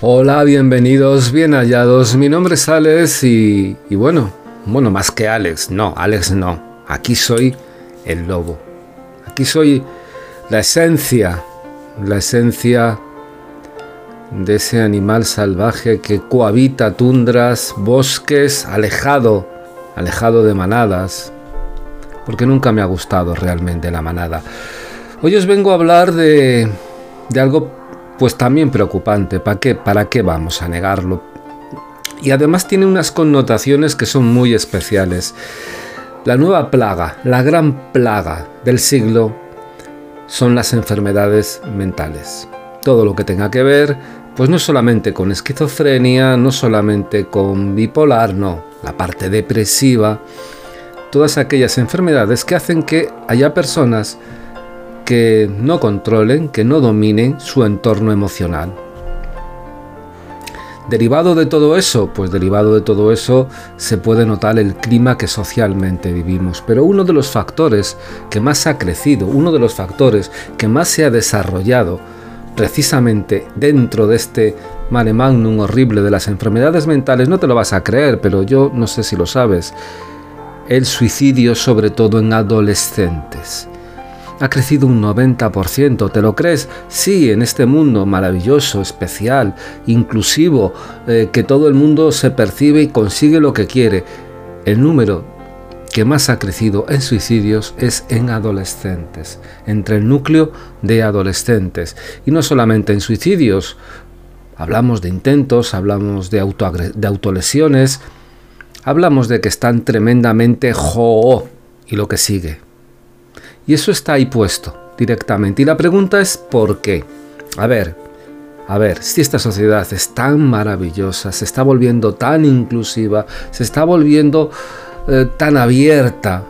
Hola, bienvenidos, bien hallados. Mi nombre es Alex y, y bueno, bueno, más que Alex, no, Alex no. Aquí soy el lobo. Aquí soy la esencia, la esencia de ese animal salvaje que cohabita tundras, bosques, alejado, alejado de manadas, porque nunca me ha gustado realmente la manada. Hoy os vengo a hablar de, de algo pues también preocupante. ¿Para qué? ¿Para qué vamos a negarlo? Y además tiene unas connotaciones que son muy especiales. La nueva plaga, la gran plaga del siglo, son las enfermedades mentales. Todo lo que tenga que ver, pues no solamente con esquizofrenia, no solamente con bipolar, no, la parte depresiva, todas aquellas enfermedades que hacen que haya personas que no controlen, que no dominen su entorno emocional. Derivado de todo eso, pues derivado de todo eso se puede notar el clima que socialmente vivimos. Pero uno de los factores que más ha crecido, uno de los factores que más se ha desarrollado precisamente dentro de este mare magnum horrible de las enfermedades mentales, no te lo vas a creer, pero yo no sé si lo sabes, el suicidio sobre todo en adolescentes ha crecido un 90%. ¿Te lo crees? Sí, en este mundo maravilloso, especial, inclusivo, eh, que todo el mundo se percibe y consigue lo que quiere. El número que más ha crecido en suicidios es en adolescentes, entre el núcleo de adolescentes. Y no solamente en suicidios, hablamos de intentos, hablamos de, de autolesiones, hablamos de que están tremendamente jo y lo que sigue. Y eso está ahí puesto directamente. Y la pregunta es ¿por qué? A ver, a ver, si esta sociedad es tan maravillosa, se está volviendo tan inclusiva, se está volviendo eh, tan abierta,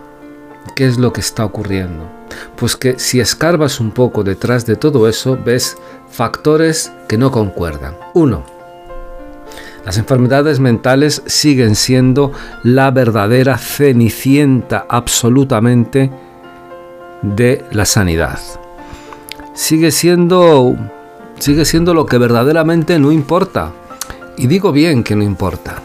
¿qué es lo que está ocurriendo? Pues que si escarbas un poco detrás de todo eso, ves factores que no concuerdan. Uno, las enfermedades mentales siguen siendo la verdadera cenicienta absolutamente de la sanidad. Sigue siendo, sigue siendo lo que verdaderamente no importa. Y digo bien que no importa.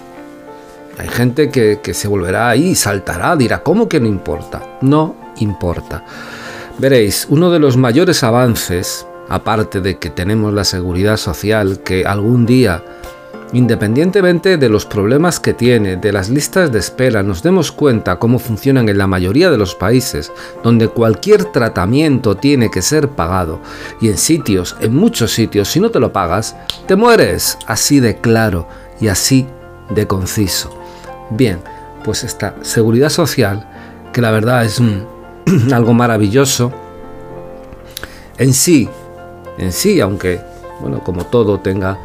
Hay gente que, que se volverá ahí, saltará, dirá, ¿cómo que no importa? No importa. Veréis, uno de los mayores avances, aparte de que tenemos la seguridad social, que algún día Independientemente de los problemas que tiene, de las listas de espera, nos demos cuenta cómo funcionan en la mayoría de los países, donde cualquier tratamiento tiene que ser pagado, y en sitios, en muchos sitios, si no te lo pagas, te mueres, así de claro y así de conciso. Bien, pues esta seguridad social, que la verdad es algo maravilloso, en sí, en sí, aunque, bueno, como todo tenga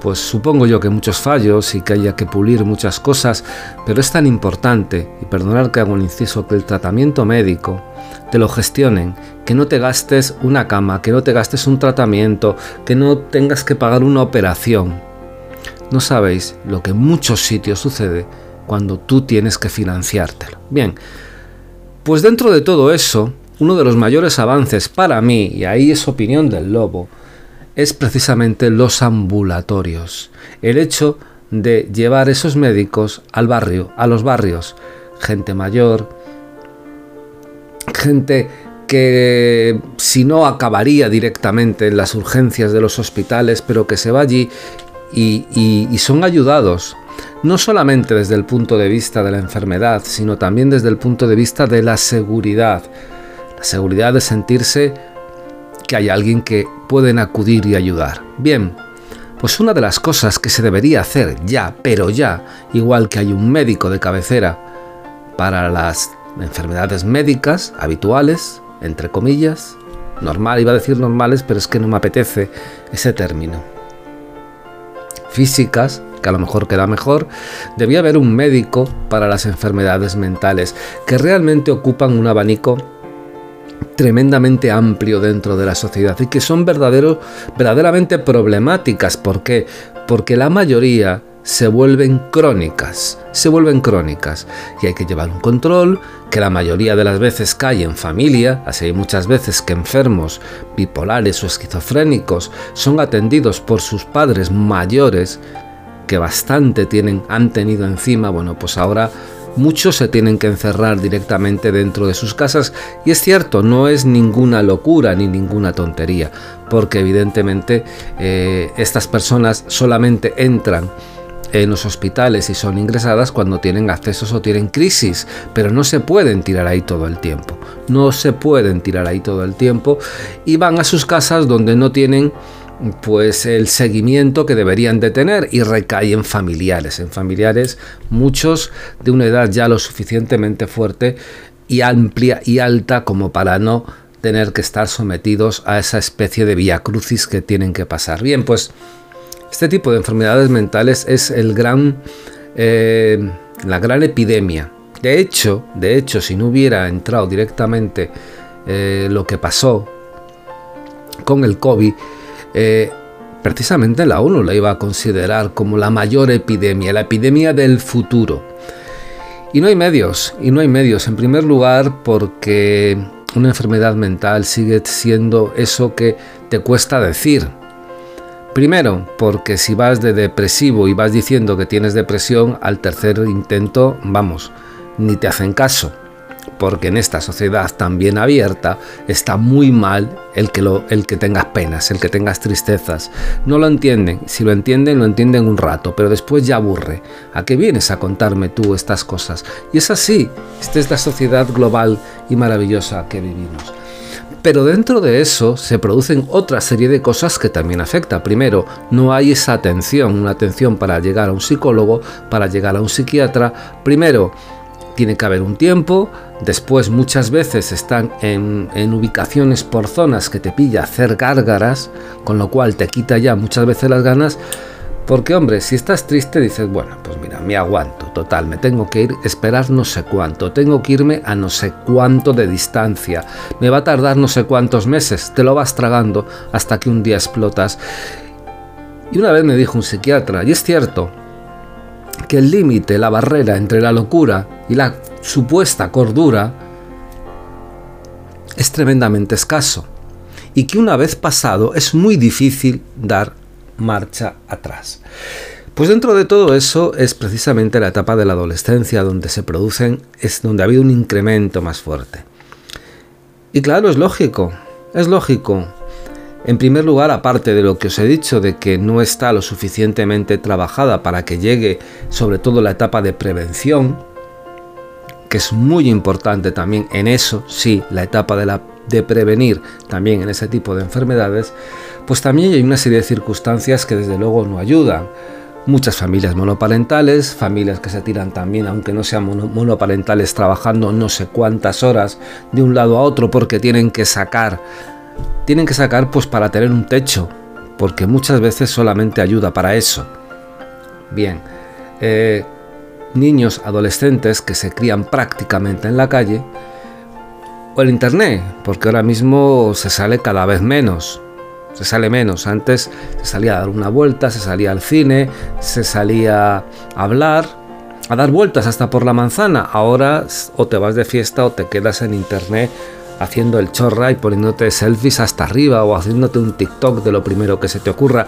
pues supongo yo que muchos fallos y que haya que pulir muchas cosas, pero es tan importante, y perdonar que hago un inciso, que el tratamiento médico te lo gestionen, que no te gastes una cama, que no te gastes un tratamiento, que no tengas que pagar una operación. No sabéis lo que en muchos sitios sucede cuando tú tienes que financiártelo. Bien, pues dentro de todo eso, uno de los mayores avances para mí, y ahí es opinión del lobo, es precisamente los ambulatorios. El hecho de llevar esos médicos al barrio, a los barrios. Gente mayor, gente que si no acabaría directamente en las urgencias de los hospitales, pero que se va allí y, y, son ayudados, no solamente desde el punto de vista de la enfermedad, sino también desde el punto de vista de la seguridad. La seguridad de sentirse que hay alguien que pueden acudir y ayudar. Bien, pues una de las cosas que se debería hacer ya, pero ya, igual que hay un médico de cabecera para las enfermedades médicas habituales, entre comillas, normal, iba a decir normales, pero es que no me apetece ese término. Físicas, que a lo mejor queda mejor, debía haber un médico para las enfermedades mentales, que realmente ocupan un abanico tremendamente amplio dentro de la sociedad y que son verdaderos, verdaderamente problemáticas. ¿Por qué? Porque la mayoría se vuelven crónicas, se vuelven crónicas y hay que llevar un control que la mayoría de las veces cae en familia, así hay muchas veces que enfermos bipolares o esquizofrénicos son atendidos por sus padres mayores que bastante tienen han tenido encima, bueno, pues ahora muchos se tienen que encerrar directamente dentro de sus casas y es cierto, no es ninguna locura ni ninguna tontería, porque evidentemente eh, estas personas solamente entran en los hospitales y son ingresadas cuando tienen accesos o tienen crisis, pero no se pueden tirar ahí todo el tiempo. No se pueden tirar ahí todo el tiempo y van a sus casas donde no tienen pues el seguimiento que deberían de tener y recaen familiares, en familiares muchos de una edad ya lo suficientemente fuerte y amplia y alta como para no tener que estar sometidos a esa especie de vía crucis que tienen que pasar. Bien, pues este tipo de enfermedades mentales es el gran, eh, la gran epidemia. De hecho, de hecho, si no hubiera entrado directamente eh, lo que pasó con el COVID, eh, precisamente la ONU la iba a considerar como la mayor epidemia, la epidemia del futuro. Y no hay medios, y no hay medios. En primer lugar, porque una enfermedad mental sigue siendo eso que te cuesta decir. Primero, porque si vas de depresivo y vas diciendo que tienes depresión, al tercer intento, vamos, ni te hacen caso. Porque en esta sociedad tan bien abierta está muy mal el que, el que tengas penas, el que tengas tristezas. No lo entienden. Si lo entienden, lo entienden un rato, pero después ya aburre. ¿A qué vienes a contarme tú estas cosas? Y es así. Esta es la sociedad global y maravillosa que vivimos. Pero dentro de eso se producen otra serie de cosas que también afecta. Primero, no hay esa atención, una atención para llegar a un psicólogo, para llegar a un psiquiatra. Primero, tiene que haber un tiempo, después muchas veces están en, en, ubicaciones por zonas que te pilla hacer gárgaras, con lo cual te quita ya muchas veces las ganas porque hombre, si estás triste dices, bueno, pues mira, me aguanto, total, me tengo que ir, esperar no sé cuánto, tengo que irme a no sé cuánto de distancia, me va a tardar no sé cuántos meses, te lo vas tragando hasta que un día explotas. Y una vez me dijo un psiquiatra, y es cierto, que el límite, la barrera entre la locura y la supuesta cordura es tremendamente escaso y que una vez pasado es muy difícil dar marcha atrás. Pues dentro de todo eso es precisamente la etapa de la adolescencia donde se producen, es donde ha habido un incremento más fuerte. Y claro, es lógico, es lógico. En primer lugar, aparte de lo que os he dicho, de que no está lo suficientemente trabajada para que llegue sobre todo la etapa de prevención, que es muy importante también en eso, sí, la etapa de, de prevenir también en ese tipo de enfermedades, pues también hay una serie de circunstancias que desde luego no ayudan. Muchas familias monoparentales, familias que se tiran también, aunque no sean monoparentales, trabajando no sé cuántas horas de un lado a otro porque tienen que sacar, tienen que sacar pues para tener un techo, porque muchas veces solamente ayuda para eso. Bien, eh, niños, adolescentes que se crían prácticamente en la calle, o el Internet, porque ahora mismo se sale cada vez menos se sale menos. Antes se salía a dar una vuelta, se salía al cine, se salía a hablar, a dar vueltas hasta por la manzana. Ahora o te vas de fiesta o te quedas en internet haciendo el chorra y poniéndote selfies hasta arriba o haciéndote un TikTok de lo primero que se te ocurra.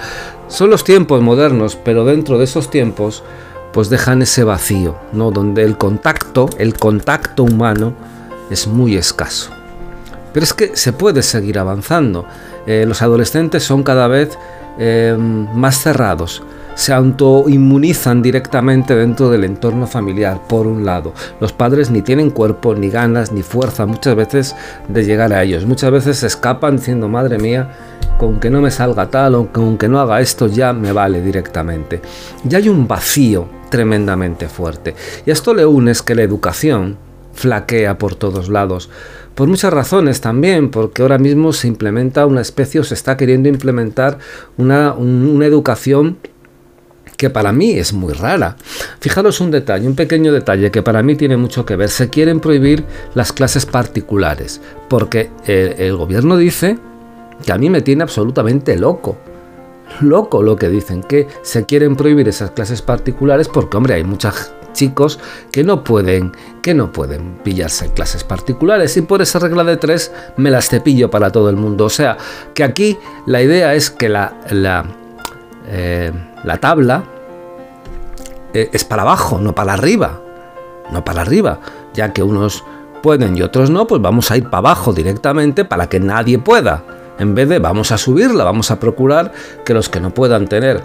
Son los tiempos modernos, pero dentro de esos tiempos pues dejan ese vacío, ¿no? Donde el contacto, el contacto humano es muy escaso. Pero es que se puede seguir avanzando. Eh, los adolescentes son cada vez eh, más cerrados, se autoinmunizan directamente dentro del entorno familiar, por un lado. Los padres ni tienen cuerpo, ni ganas, ni fuerza muchas veces de llegar a ellos. Muchas veces se escapan diciendo, madre mía, con que no me salga tal o con que no haga esto ya me vale directamente. Ya hay un vacío tremendamente fuerte. Y a esto le unes que la educación flaquea por todos lados. Por muchas razones también, porque ahora mismo se implementa una especie o se está queriendo implementar una, educación que para mí es muy rara. Fijaros un detalle, un pequeño detalle que para mí tiene mucho que ver. Se quieren prohibir las clases particulares, porque el, el gobierno dice que a mí me tiene absolutamente loco. loco lo que dicen, que se quieren prohibir esas clases particulares porque, hombre, hay muchos chicos que no pueden, que no pueden pillarse clases particulares y por esa regla de tres me las cepillo para todo el mundo. O sea, que aquí la idea es que la, eh, la tabla eh, es para abajo, no para arriba, no para arriba, ya que unos pueden y otros no, pues vamos a ir para abajo directamente para que nadie pueda. En vez de vamos a subirla, vamos a procurar que los que no puedan tener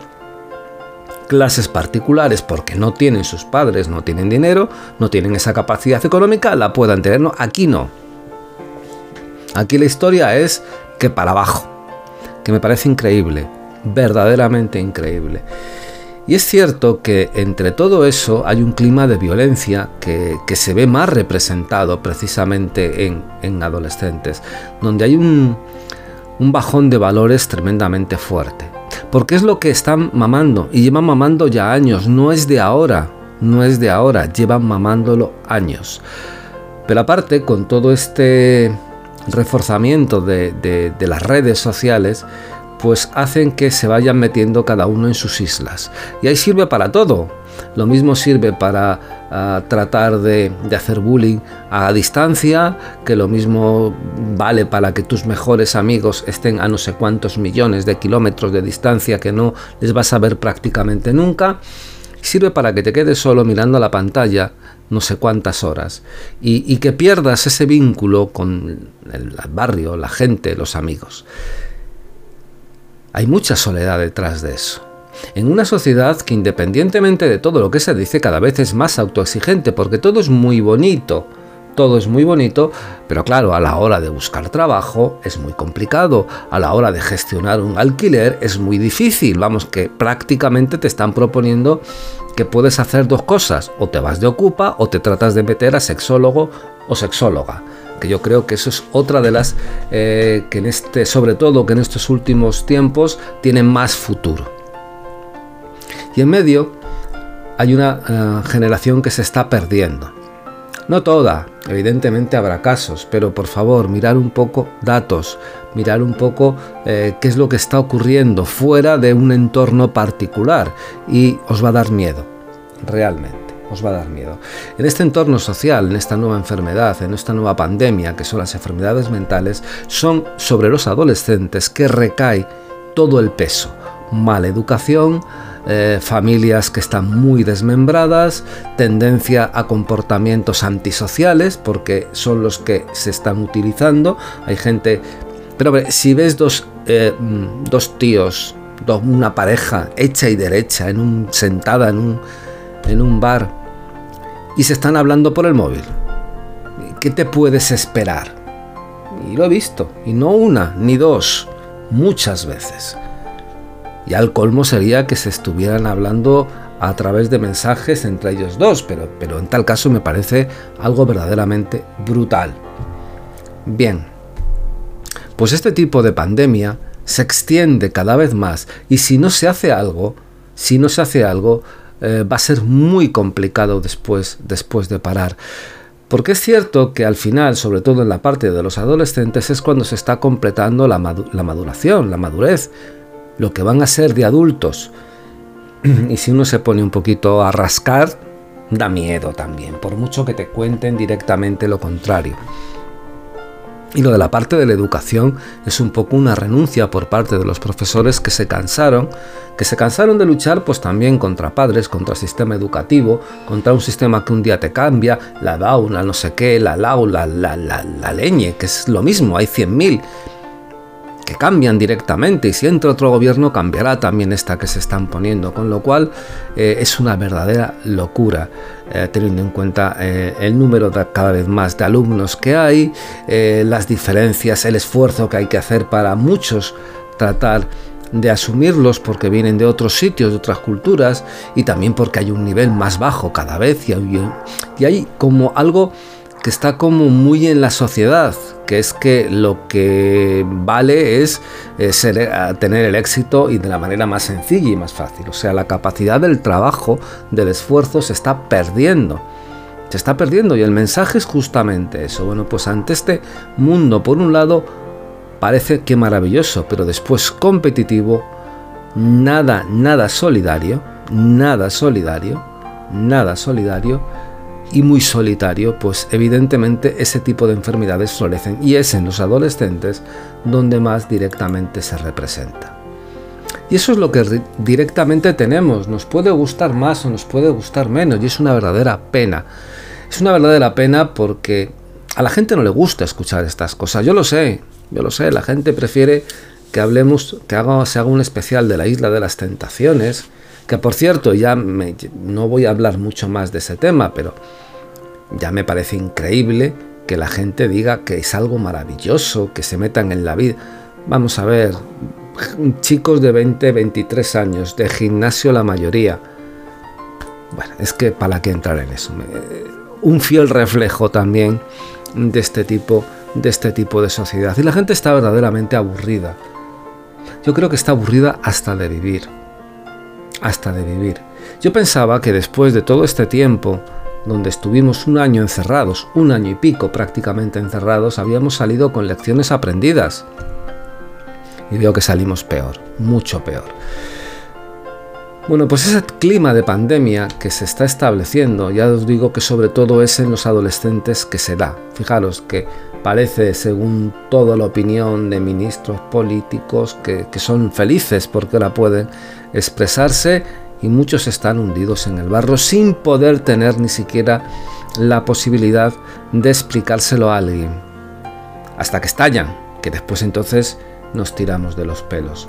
clases particulares porque no tienen sus padres, no tienen dinero, no tienen esa capacidad económica, la puedan tener. No, aquí no. Aquí la historia es que para abajo, que me parece increíble, verdaderamente increíble. Y es cierto que entre todo eso hay un clima de violencia que, se ve más representado precisamente en, en adolescentes, donde hay un, un bajón de valores tremendamente fuerte. Porque es lo que están mamando y llevan mamando ya años, no es de ahora, no es de ahora, llevan mamándolo años. Pero aparte, con todo este reforzamiento de, de las redes sociales, pues hacen que se vayan metiendo cada uno en sus islas. Y ahí sirve para todo. Lo mismo sirve para ah, tratar de, hacer bullying a distancia, que lo mismo vale para que tus mejores amigos estén a no sé cuántos millones de kilómetros de distancia que no les vas a ver prácticamente nunca. Sirve para que te quedes solo mirando la pantalla no sé cuántas horas y que pierdas ese vínculo con el barrio, la gente, los amigos. Hay mucha soledad detrás de eso. En una sociedad que independientemente de todo lo que se dice cada vez es más autoexigente porque todo es muy bonito, todo es muy bonito, pero claro, a la hora de buscar trabajo es muy complicado, a la hora de gestionar un alquiler es muy difícil, vamos que prácticamente te están proponiendo que puedes hacer dos cosas, o te vas de ocupa o te tratas de meter a sexólogo o sexóloga que yo creo que eso es otra de las eh, que en este, sobre todo que en estos últimos tiempos, tienen más futuro. Y en medio hay una eh, generación que se está perdiendo. No toda, evidentemente habrá casos, pero por favor, mirar un poco datos, mirar un poco eh, qué es lo que está ocurriendo fuera de un entorno particular y os va a dar miedo, realmente os va a dar miedo. En este entorno social, en esta nueva enfermedad, en esta nueva pandemia, que son las enfermedades mentales, son sobre los adolescentes que recae todo el peso. Mala educación, eh, familias que están muy desmembradas, tendencia a comportamientos antisociales, porque son los que se están utilizando. Hay gente... Pero si ves dos, eh, dos tíos, una pareja hecha y derecha, en un, sentada en un, en un bar, y se están hablando por el móvil. ¿Qué te puedes esperar? Y lo he visto, y no una, ni dos, muchas veces. Y al colmo sería que se estuvieran hablando a través de mensajes entre ellos dos, pero, pero en tal caso me parece algo verdaderamente brutal. Bien, pues este tipo de pandemia se extiende cada vez más y si no se hace algo, si no se hace algo, eh, va a ser muy complicado después, después de parar. Porque es cierto que al final, sobre todo en la parte de los adolescentes, es cuando se está completando la, la maduración, la madurez, lo que van a ser de adultos. Y si uno se pone un poquito a rascar, da miedo también, por mucho que te cuenten directamente lo contrario. Y lo de la parte de la educación es un poco una renuncia por parte de los profesores que se cansaron, que se cansaron de luchar pues también contra padres, contra el sistema educativo, contra un sistema que un día te cambia, la DAO, la no sé qué, la LAU, la, la, la, la leñe, que es lo mismo, hay 100.000 que cambian directamente y si entra otro gobierno cambiará también esta que se están poniendo, con lo cual eh, es una verdadera locura eh, teniendo en cuenta eh, el número de, cada vez más de alumnos que hay, las diferencias, el esfuerzo que hay que hacer para muchos tratar de asumirlos porque vienen de otros sitios, de otras culturas y también porque hay un nivel más bajo cada vez y y hay como algo que está como muy en la sociedad, que es que lo que vale es eh, eh, tener el éxito y de la manera más sencilla y más fácil. O sea, la capacidad del trabajo, del esfuerzo se está perdiendo. Se está perdiendo y el mensaje es justamente eso. Bueno, pues ante este mundo, por un lado, parece que maravilloso, pero después competitivo, nada, nada solidario, nada solidario, nada solidario y muy solitario, pues evidentemente ese tipo de enfermedades florecen y es en los adolescentes donde más directamente se representa. Y eso es lo que directamente tenemos, nos puede gustar más o nos puede gustar menos y es una verdadera pena. Es una verdadera pena porque a la gente no le gusta escuchar estas cosas, yo lo sé, yo lo sé, la gente prefiere que hablemos, que haga, se haga un especial de la isla de las tentaciones, que por cierto, ya no voy a hablar mucho más de ese tema, pero ya me parece increíble que la gente diga que es algo maravilloso, que se metan en la vida. Vamos a ver, chicos de 20, 23 años, de gimnasio la mayoría. Bueno, es que para qué entrar en eso. Un fiel reflejo también este de este tipo de sociedad. Y la gente está verdaderamente aburrida. Yo creo que está aburrida hasta de vivir hasta de vivir. Yo pensaba que después de todo este tiempo, donde estuvimos un año encerrados, un año y pico prácticamente encerrados, habíamos salido con lecciones aprendidas. Y veo que salimos peor, mucho peor. Bueno, pues ese clima de pandemia que se está estableciendo, ya os digo que sobre todo es en los adolescentes que se da. Fijaros que parece, según toda la opinión de ministros políticos, que, que son felices porque la pueden expresarse y muchos están hundidos en el barro sin poder tener ni siquiera la posibilidad de explicárselo a alguien. Hasta que estallan, que después entonces nos tiramos de los pelos.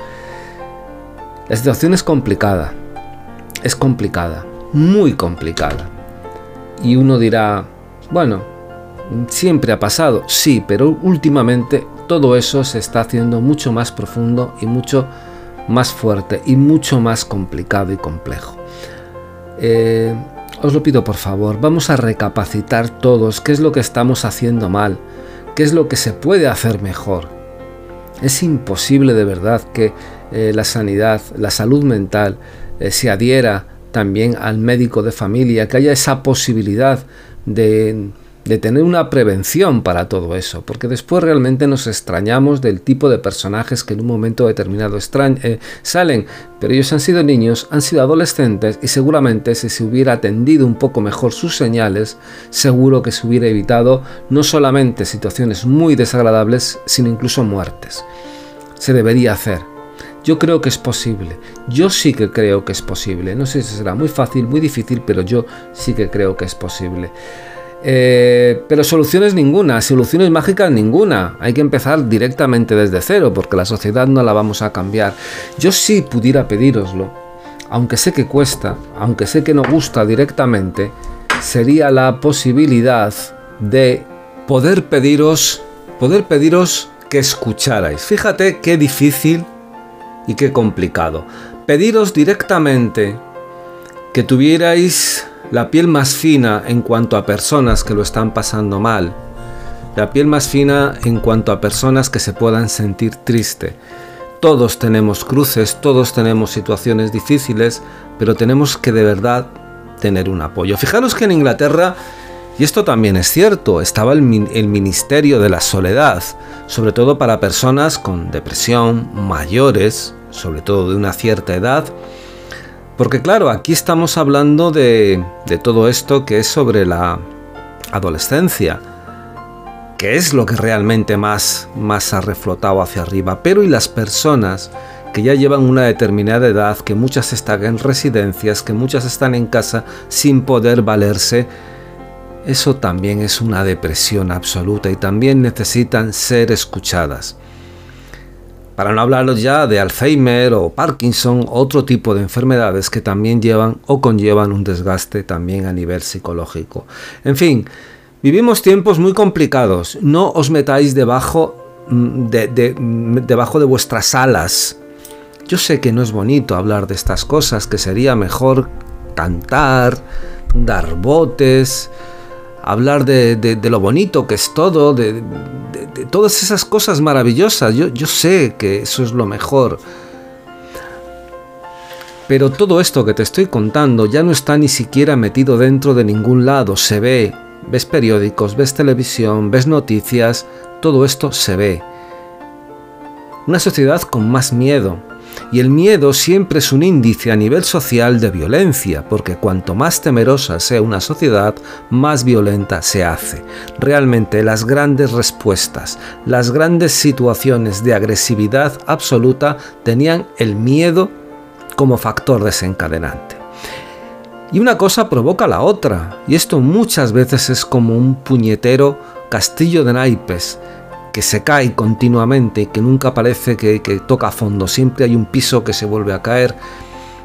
La situación es complicada, es complicada, muy complicada. Y uno dirá, bueno, siempre ha pasado, sí, pero últimamente todo eso se está haciendo mucho más profundo y mucho más fuerte y mucho más complicado y complejo. Eh, os lo pido por favor, vamos a recapacitar todos qué es lo que estamos haciendo mal, qué es lo que se puede hacer mejor. Es imposible de verdad que eh, la sanidad, la salud mental, eh, se adhiera también al médico de familia, que haya esa posibilidad de de tener una prevención para todo eso, porque después realmente nos extrañamos del tipo de personajes que en un momento determinado eh, salen, pero ellos han sido niños, han sido adolescentes y seguramente si se hubiera atendido un poco mejor sus señales, seguro que se hubiera evitado no solamente situaciones muy desagradables, sino incluso muertes. Se debería hacer. Yo creo que es posible. Yo sí que creo que es posible. No sé si será muy fácil, muy difícil, pero yo sí que creo que es posible. Eh, pero soluciones ninguna, soluciones mágicas ninguna. Hay que empezar directamente desde cero porque la sociedad no la vamos a cambiar. Yo sí pudiera pediroslo, aunque sé que cuesta, aunque sé que no gusta directamente, sería la posibilidad de poder pediros, poder pediros que escucharais. Fíjate qué difícil y qué complicado. Pediros directamente que tuvierais la piel más fina en cuanto a personas que lo están pasando mal, la piel más fina en cuanto a personas que se puedan sentir triste. Todos tenemos cruces, todos tenemos situaciones difíciles, pero tenemos que de verdad tener un apoyo. Fijaros que en Inglaterra, y esto también es cierto, estaba el, el Ministerio de la Soledad, sobre todo para personas con depresión, mayores, sobre todo de una cierta edad, porque claro, aquí estamos hablando de, todo esto que es sobre la adolescencia, que es lo que realmente más, más ha reflotado hacia arriba. Pero y las personas que ya llevan una determinada edad, que muchas están en residencias, que muchas están en casa sin poder valerse, eso también es una depresión absoluta y también necesitan ser escuchadas. Para no hablaros ya de Alzheimer o Parkinson, otro tipo de enfermedades que también llevan o conllevan un desgaste también a nivel psicológico. En fin, vivimos tiempos muy complicados. No os metáis debajo mm, de, mm, debajo de vuestras alas. Yo sé que no es bonito hablar de estas cosas, que sería mejor cantar, dar botes, hablar de, lo bonito que es todo, de, todas esas cosas maravillosas. Yo, sé que eso es lo mejor. Pero todo esto que te estoy contando ya no está ni siquiera metido dentro de ningún lado, se ve. Ves periódicos, ves televisión, ves noticias, todo esto se ve. Una sociedad con más miedo, Y el miedo siempre es un índice a nivel social de violencia, porque cuanto más temerosa sea una sociedad, más violenta se hace. Realmente las grandes respuestas, las grandes situaciones de agresividad absoluta tenían el miedo como factor desencadenante. Y una cosa provoca la otra, y esto muchas veces es como un puñetero castillo de naipes que se cae continuamente, que nunca parece que, toca a fondo, siempre hay un piso que se vuelve a caer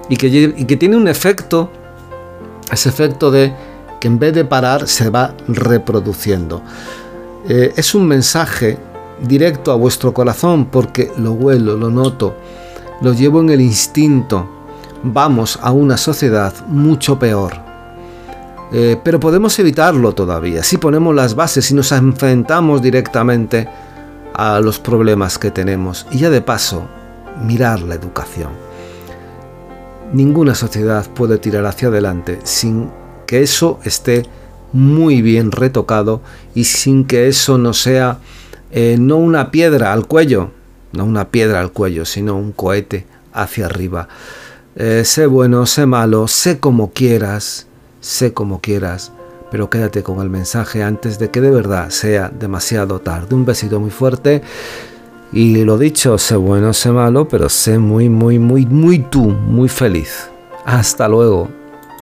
y que, tiene un efecto, ese efecto de que en vez de parar se va reproduciendo. Eh, es un mensaje directo a vuestro corazón porque lo huelo, lo noto, lo llevo en el instinto. Vamos a una sociedad mucho peor. Eh, pero podemos evitarlo todavía si ponemos las bases y nos enfrentamos directamente a los problemas que tenemos. Y ya de paso, mirar la educación. Ninguna sociedad puede tirar hacia adelante sin que eso esté muy bien retocado y sin que eso no sea eh, no una piedra al cuello, no una piedra al cuello, sino un cohete hacia arriba. Eh, sé bueno, sé malo, sé como quieras, sé como quieras, pero quédate con el mensaje antes de que de verdad sea demasiado tarde. Un besito muy fuerte. Y lo dicho, sé bueno, sé malo, pero sé muy, muy, muy, muy tú, muy feliz. Hasta luego.